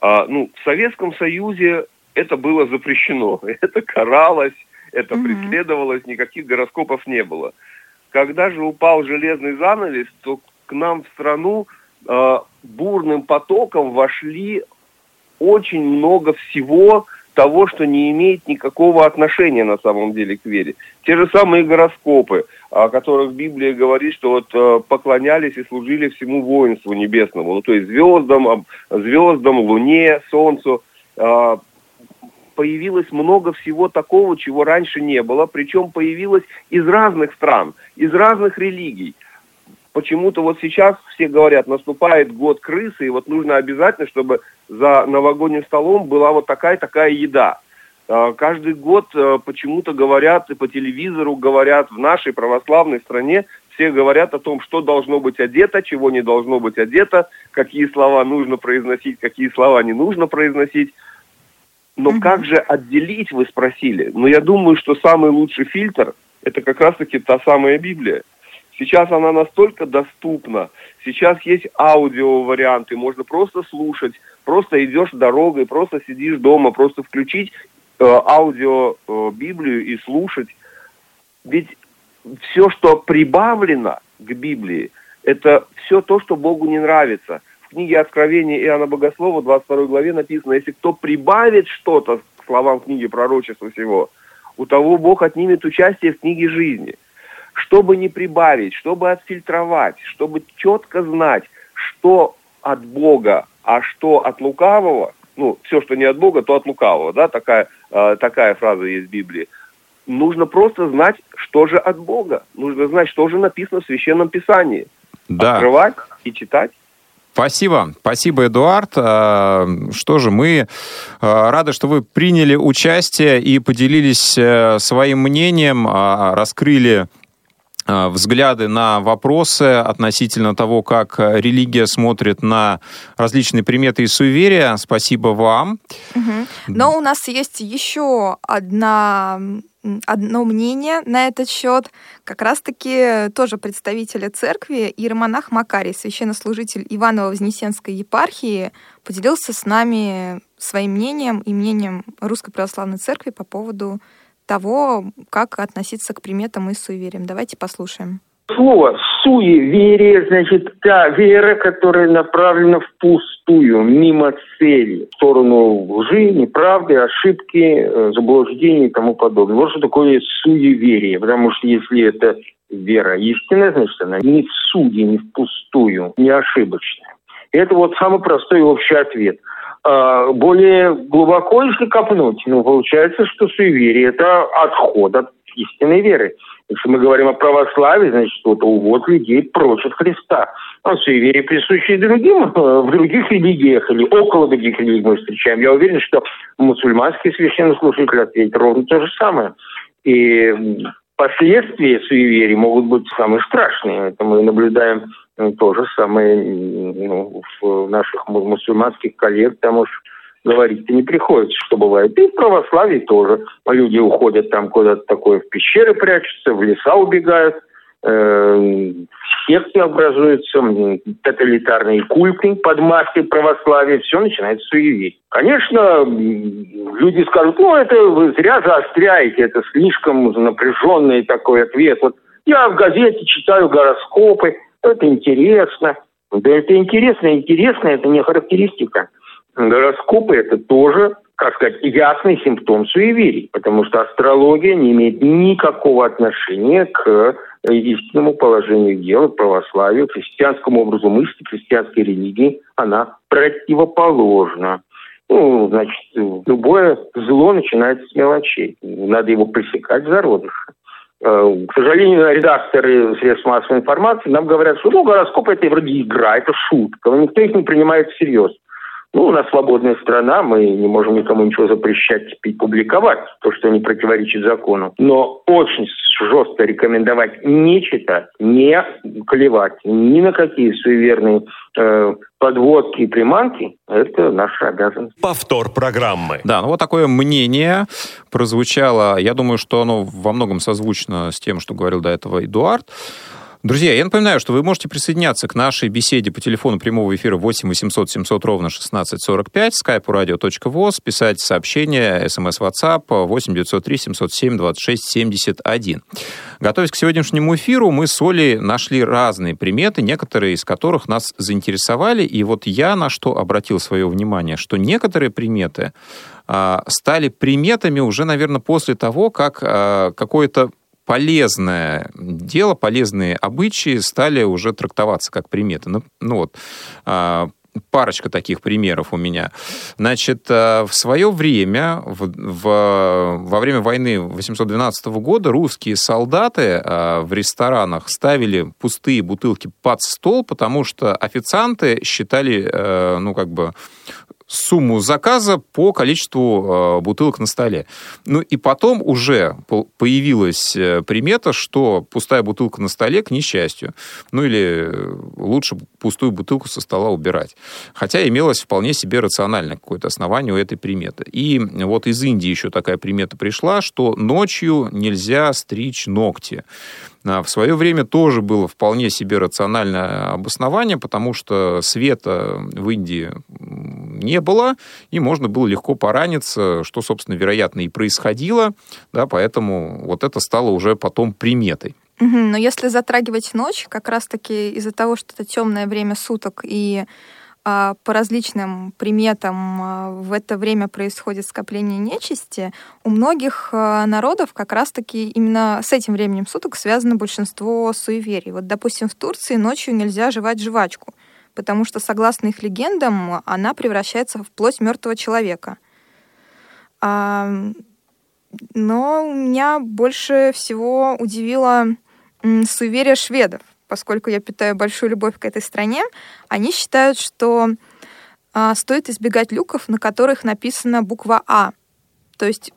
G: А, ну, в Советском Союзе это было запрещено, *laughs* это каралось, это
D: Мгм.
G: преследовалось, никаких гороскопов не было. Когда же упал железный занавес, то к нам в страну э, бурным потоком вошли очень много всего того, что не имеет никакого отношения на самом деле к вере. Те же самые гороскопы, о которых Библия говорит, что вот э, поклонялись и служили всему воинству небесному, ну то есть звездам, звездам, луне, солнцу. Э, появилось много всего такого, чего раньше не было, причем появилось из разных стран, из разных религий. Почему-то вот сейчас все говорят, наступает год крысы, и вот нужно обязательно, чтобы за новогодним столом была вот такая-такая еда. А, Каждый год э, почему-то говорят, и по телевизору говорят, в нашей православной стране все говорят о том, что должно быть одето, чего не должно быть одето, какие слова нужно произносить, какие слова не нужно произносить. Но
D: Мгм.
G: как же отделить, вы спросили? Но я думаю, что самый лучший фильтр – это как раз-таки та самая Библия. Сейчас она настолько доступна. Сейчас есть аудио-варианты, можно просто слушать, просто идешь дорогой, просто сидишь дома, просто включить э, аудио э, Библию и слушать. Ведь все, что прибавлено к Библии, это все то, что Богу не нравится. В книге Откровения Иоанна Богослова, 22 главе написано, если кто прибавит что-то к словам книги пророчества всего, у того Бог отнимет участие в книге жизни. Чтобы не прибавить, чтобы отфильтровать, чтобы четко знать, что от Бога, а что от лукавого, ну, все, что не от Бога, то от лукавого, да, такая, э, такая фраза есть в Библии. Нужно просто знать, что же от Бога. Нужно знать, что же написано в Священном Писании. Да. Открывать и читать.
C: Спасибо. Спасибо, Эдуард. А, что же, мы а, рады, что вы приняли участие и поделились э, своим мнением, а, раскрыли взгляды на вопросы относительно того, как религия смотрит на различные приметы и суеверия. Спасибо вам.
D: Но у нас есть еще одна одно мнение на этот счет. Как раз-таки тоже представители церкви иеромонах Макарий, священнослужитель Иваново-Вознесенской епархии, поделился с нами своим мнением и мнением Русской Православной Церкви по поводу того, как относиться к приметам и суевериям. Давайте послушаем.
H: Слово «суеверие» значит та вера, которая направлена впустую, мимо цели, в сторону лжи, неправды, ошибки, э, заблуждений и тому подобное. Вот что такое суеверие, потому что если это вера истинная, значит она не в суде, не впустую, не ошибочная. Это вот самый простой общий ответ. А более глубоко, если копнуть, ну, получается, что суеверие – это отход от истинной веры. Если мы говорим о православии, значит, это увод людей прочь от Христа. А суеверие присущие другим, э, в других религиях или около других религий мы встречаем. Я уверен, что мусульманские священнослужители ответят ровно то же самое. И последствия суеверий могут быть самые страшные. Это мы наблюдаем э, то же самое ну, в наших мусульманских коллег, потому что говорить-то не приходится, что бывает. И в православии тоже. Люди уходят там куда-то такое, в пещеры прячутся, в леса убегают, э, секты образуются, тоталитарные культы под маской православия, все начинает суеверить. Конечно, люди скажут, ну, это вы зря заостряете, это слишком напряженный такой ответ. Вот я в газете читаю гороскопы, это интересно. Да это интересно, интересно, это не характеристика гороскопы – это тоже, как сказать, ясный симптом суеверий, потому что астрология не имеет никакого отношения к истинному положению дела, к православию, христианскому образу мысли, христианской религии. Она противоположна. Ну, значит, любое зло начинается с мелочей. Надо его пресекать в зародыше. Э, к сожалению, редакторы средств массовой информации нам говорят, что ну, гороскоп это вроде игра, это шутка, но никто их не принимает всерьез. Ну, у нас свободная страна, мы не можем никому ничего запрещать и публиковать, то, что не противоречит закону. Но очень жестко рекомендовать не читать, не клевать ни на какие суеверные э, подводки и приманки – это наша обязанность.
B: Повтор программы.
C: Да, ну вот такое мнение прозвучало. Я думаю, что оно во многом созвучно с тем, что говорил до этого Эдуард. Друзья, я напоминаю, что вы можете присоединяться к нашей беседе по телефону прямого эфира 8 800 700 ровно 1645, skype radio.voz, писать сообщение, смс WhatsApp 8 903 707 26 71. Готовясь к сегодняшнему эфиру, мы с Олей нашли разные приметы, некоторые из которых нас заинтересовали, и вот я на что обратил свое внимание, что некоторые приметы а, стали приметами уже, наверное, после того, как а, какое-то полезное дело, полезные обычаи стали уже трактоваться как приметы. Ну, ну вот, а, парочка таких примеров у меня. Значит, а, в свое время, в, в, во время войны 812 года, русские солдаты а, в ресторанах ставили пустые бутылки под стол, потому что официанты считали, ну, как бы, сумму заказа по количеству э, бутылок на столе. Ну и потом уже появилась э, примета, что пустая бутылка на столе к несчастью. Ну или э, лучше пустую бутылку со стола убирать. Хотя имелось вполне себе рациональное какое-то основание у этой приметы. И вот из Индии еще такая примета пришла, что ночью нельзя стричь ногти. А в свое время тоже было вполне себе рациональное обоснование, потому что света в Индии не было, и можно было легко пораниться, что, собственно, вероятно, и происходило, да, поэтому вот это стало уже потом приметой.
D: Но если затрагивать ночь, как раз-таки из-за того, что это темное время суток и по различным приметам а, в это время происходит скопление нечисти, у многих а, народов как раз-таки именно с этим временем суток связано большинство суеверий. Вот, допустим, в Турции ночью нельзя жевать жвачку, потому что, согласно их легендам, она превращается в плоть мертвого человека. Но меня больше всего удивило суеверие шведов поскольку я питаю большую любовь к этой стране, они считают, что а, стоит избегать люков, на которых написана буква А. То есть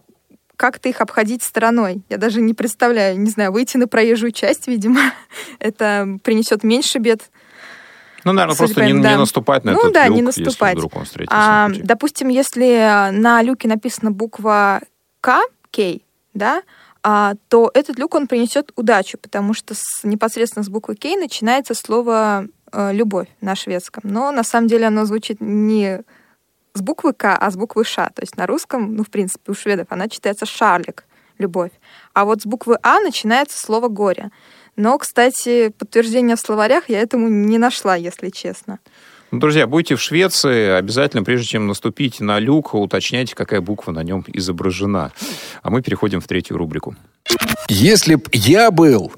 D: как-то их обходить стороной. Я даже не представляю, не знаю, выйти на проезжую часть, видимо, *laughs* это принесет меньше бед.
C: Ну, наверное, просто не, да. не наступать на
D: ну,
C: этот
D: да,
C: люк,
D: не наступать.
C: если вдруг он встретится.
D: А, допустим, если на люке написана буква К, К, да, а, то этот люк он принесет удачу, потому что с, непосредственно с буквы К начинается слово э, любовь на шведском. Но на самом деле оно звучит не с буквы К, а с буквы Ш. То есть на русском, ну, в принципе, у шведов она читается шарлик, любовь. А вот с буквы А начинается слово горе. Но, кстати, подтверждения в словарях я этому не нашла, если честно.
C: Ну, друзья, будете в Швеции, обязательно, прежде чем наступить на люк, уточняйте, какая буква на нем изображена. А мы переходим в третью рубрику.
A: Если б я был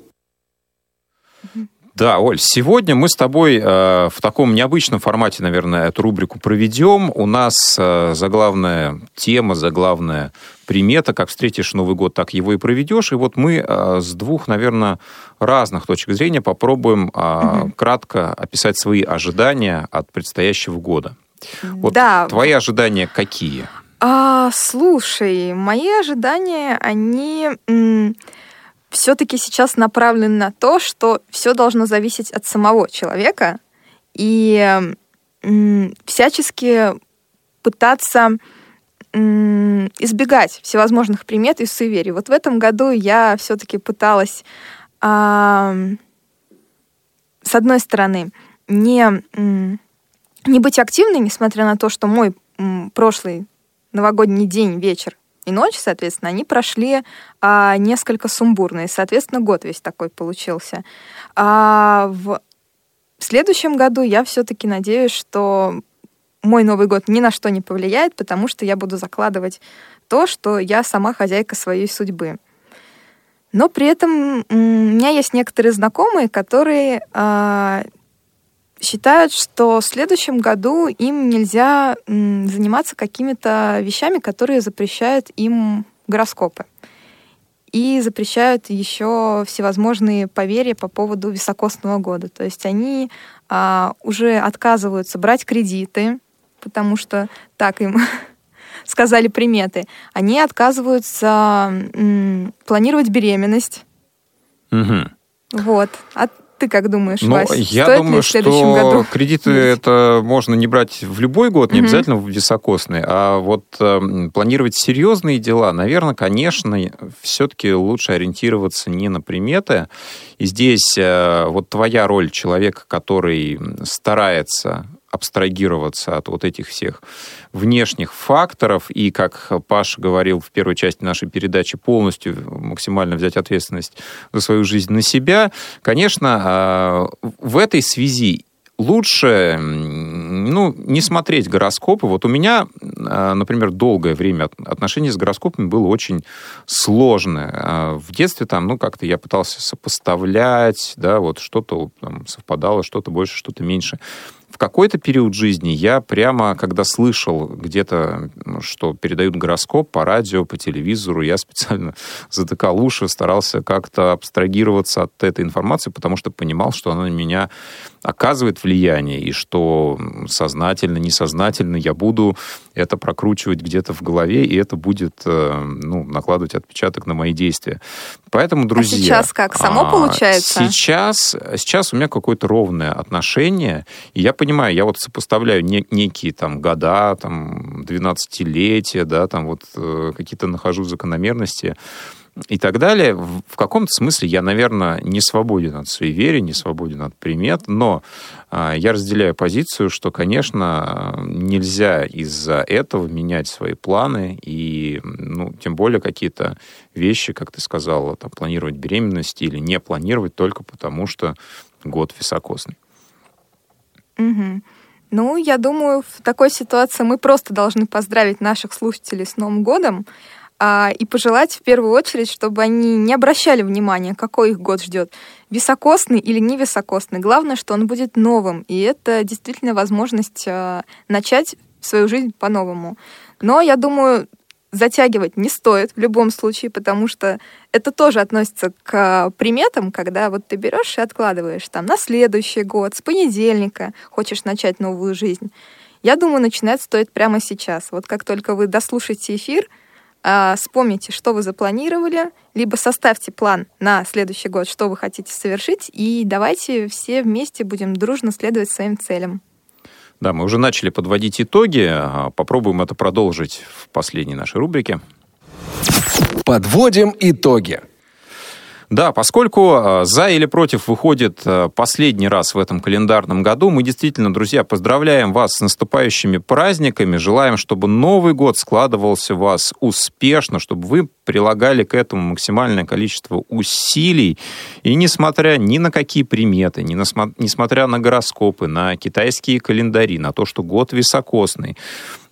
C: да, Оль, сегодня мы с тобой э, в таком необычном формате, наверное, эту рубрику проведем. У нас э, заглавная тема, заглавная примета, как встретишь Новый год, так его и проведешь. И вот мы э, с двух, наверное, разных точек зрения попробуем э, угу. кратко описать свои ожидания от предстоящего года. Вот да. твои ожидания какие?
D: А, слушай, мои ожидания, они... М- все-таки сейчас направлен на то, что все должно зависеть от самого человека и всячески пытаться избегать всевозможных примет и суеверий. Вот в этом году я все-таки пыталась, с одной стороны, не, не быть активной, несмотря на то, что мой прошлый новогодний день, вечер и ночь, соответственно, они прошли а, несколько сумбурно, и, соответственно, год весь такой получился. А в следующем году я все-таки надеюсь, что мой Новый год ни на что не повлияет, потому что я буду закладывать то, что я сама хозяйка своей судьбы. Но при этом у меня есть некоторые знакомые, которые а, считают, что в следующем году им нельзя заниматься какими-то вещами, которые запрещают им гороскопы. И запрещают еще всевозможные поверья по поводу високосного года. То есть они а, уже отказываются брать кредиты, потому что так им *laughs* сказали приметы. Они отказываются м, планировать беременность.
C: Угу.
D: Вот. От, ты как думаешь,
C: ну,
D: Вась,
C: я
D: стоит
C: думаю,
D: ли в следующем
C: что
D: году?
C: кредиты
D: есть?
C: это можно не брать в любой год, не угу. обязательно в високосный, а вот э, планировать серьезные дела, наверное, конечно, все-таки лучше ориентироваться не на приметы. И здесь э, вот твоя роль человека, который старается абстрагироваться от вот этих всех внешних факторов и, как Паша говорил в первой части нашей передачи, полностью максимально взять ответственность за свою жизнь на себя, конечно, а, в этой связи лучше ну, не смотреть гороскопы. Вот у меня, а, например, долгое время отношение с гороскопами было очень сложное. А, в детстве там, ну, как-то я пытался сопоставлять, да, вот что-то там, совпадало, что-то больше, что-то меньше в какой-то период жизни я прямо, когда слышал где-то, ну, что передают гороскоп по радио, по телевизору, я специально *laughs* затыкал уши, старался как-то абстрагироваться от этой информации, потому что понимал, что она на меня оказывает влияние, и что сознательно, несознательно я буду это прокручивать где-то в голове, и это будет э, ну, накладывать отпечаток на мои действия. Поэтому, а друзья... А
D: сейчас как? Само а, получается?
C: Сейчас, сейчас у меня какое-то ровное отношение, и я понимаю, я вот сопоставляю не, некие там года, там 12-летия, да, там вот э, какие-то нахожу закономерности, и так далее. В каком-то смысле я, наверное, не свободен от суеверий, не свободен от примет, но а, я разделяю позицию, что, конечно, нельзя из-за этого менять свои планы и, ну, тем более какие-то вещи, как ты сказала, там, планировать беременность или не планировать только потому, что год високосный.
D: Угу. Ну, я думаю, в такой ситуации мы просто должны поздравить наших слушателей с Новым годом а, и пожелать в первую очередь, чтобы они не обращали внимания, какой их год ждет, високосный или невисокосный. Главное, что он будет новым, и это действительно возможность а, начать свою жизнь по-новому. Но я думаю, затягивать не стоит в любом случае, потому что это тоже относится к приметам, когда вот ты берешь и откладываешь там на следующий год, с понедельника хочешь начать новую жизнь. Я думаю, начинать стоит прямо сейчас. Вот как только вы дослушаете эфир, а, вспомните, что вы запланировали, либо составьте план на следующий год, что вы хотите совершить, и давайте все вместе будем дружно следовать своим целям.
C: Да, мы уже начали подводить итоги. А, попробуем это продолжить в последней нашей рубрике.
A: Подводим итоги.
C: Да, поскольку э, за или против выходит э, последний раз в этом календарном году, мы действительно, друзья, поздравляем вас с наступающими праздниками, желаем, чтобы Новый год складывался у вас успешно, чтобы вы прилагали к этому максимальное количество усилий, и несмотря ни на какие приметы, ни на, несмотря на гороскопы, на китайские календари, на то, что год високосный,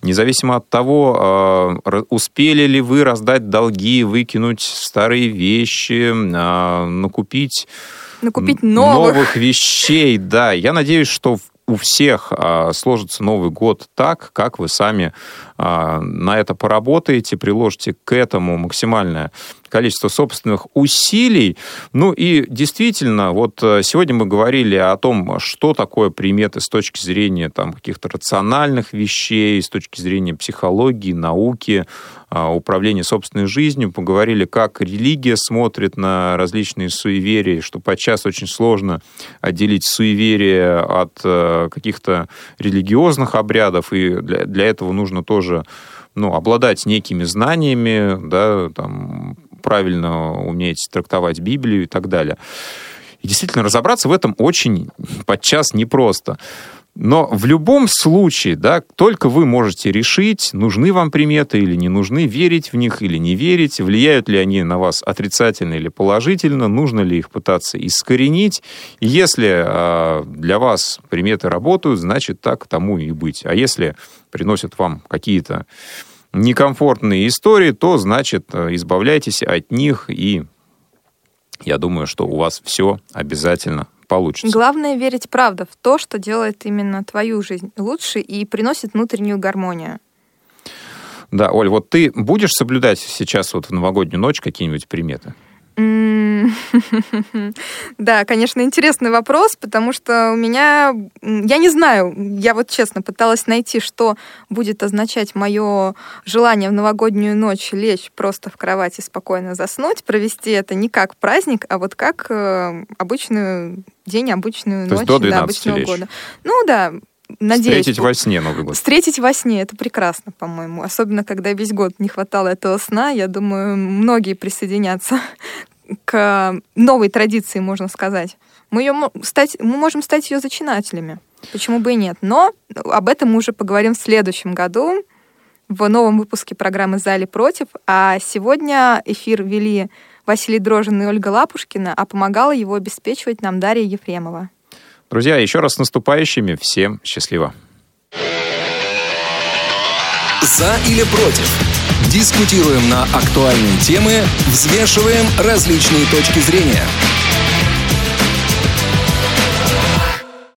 C: Независимо от того, а, успели ли вы раздать долги, выкинуть старые вещи, а, накупить,
D: накупить новых.
C: новых вещей, да, я надеюсь, что у всех а, сложится Новый год так, как вы сами а, на это поработаете, приложите к этому максимальное количество собственных усилий. Ну и действительно, вот э, сегодня мы говорили о том, что такое приметы с точки зрения там, каких-то рациональных вещей, с точки зрения психологии, науки, а, управления собственной жизнью. Поговорили, как религия смотрит на различные суеверия, что подчас очень сложно отделить суеверие от э, каких-то религиозных обрядов, и для, для этого нужно тоже ну, обладать некими знаниями, да, там, правильно уметь трактовать Библию и так далее. И действительно, разобраться в этом очень подчас непросто. Но в любом случае, да, только вы можете решить, нужны вам приметы или не нужны, верить в них или не верить, влияют ли они на вас отрицательно или положительно, нужно ли их пытаться искоренить. Если э, для вас приметы работают, значит так тому и быть. А если приносят вам какие-то некомфортные истории, то значит э, избавляйтесь от них и я думаю, что у вас все обязательно получится.
D: Главное верить правда в то, что делает именно твою жизнь лучше и приносит внутреннюю гармонию.
C: Да, Оль, вот ты будешь соблюдать сейчас вот в новогоднюю ночь какие-нибудь приметы? *laughs*
D: Да, конечно, интересный вопрос, потому что у меня, я не знаю, я вот честно пыталась найти, что будет означать мое желание в новогоднюю ночь лечь просто в кровати спокойно заснуть, провести это не как праздник, а вот как э, обычную день, обычную
C: То
D: ночь
C: до да,
D: обычного
C: лечь.
D: года. Ну да, Надеюсь.
C: Встретить во сне Новый год.
D: Встретить во сне, это прекрасно, по-моему. Особенно, когда весь год не хватало этого сна. Я думаю, многие присоединятся *laughs* к новой традиции, можно сказать. Мы, ее стать, мы можем стать ее зачинателями. Почему бы и нет? Но об этом мы уже поговорим в следующем году в новом выпуске программы «За или против». А сегодня эфир вели Василий Дрожин и Ольга Лапушкина, а помогала его обеспечивать нам Дарья Ефремова.
C: Друзья, еще раз с наступающими. Всем счастливо.
A: За или против? Дискутируем на актуальные темы, взвешиваем различные точки зрения –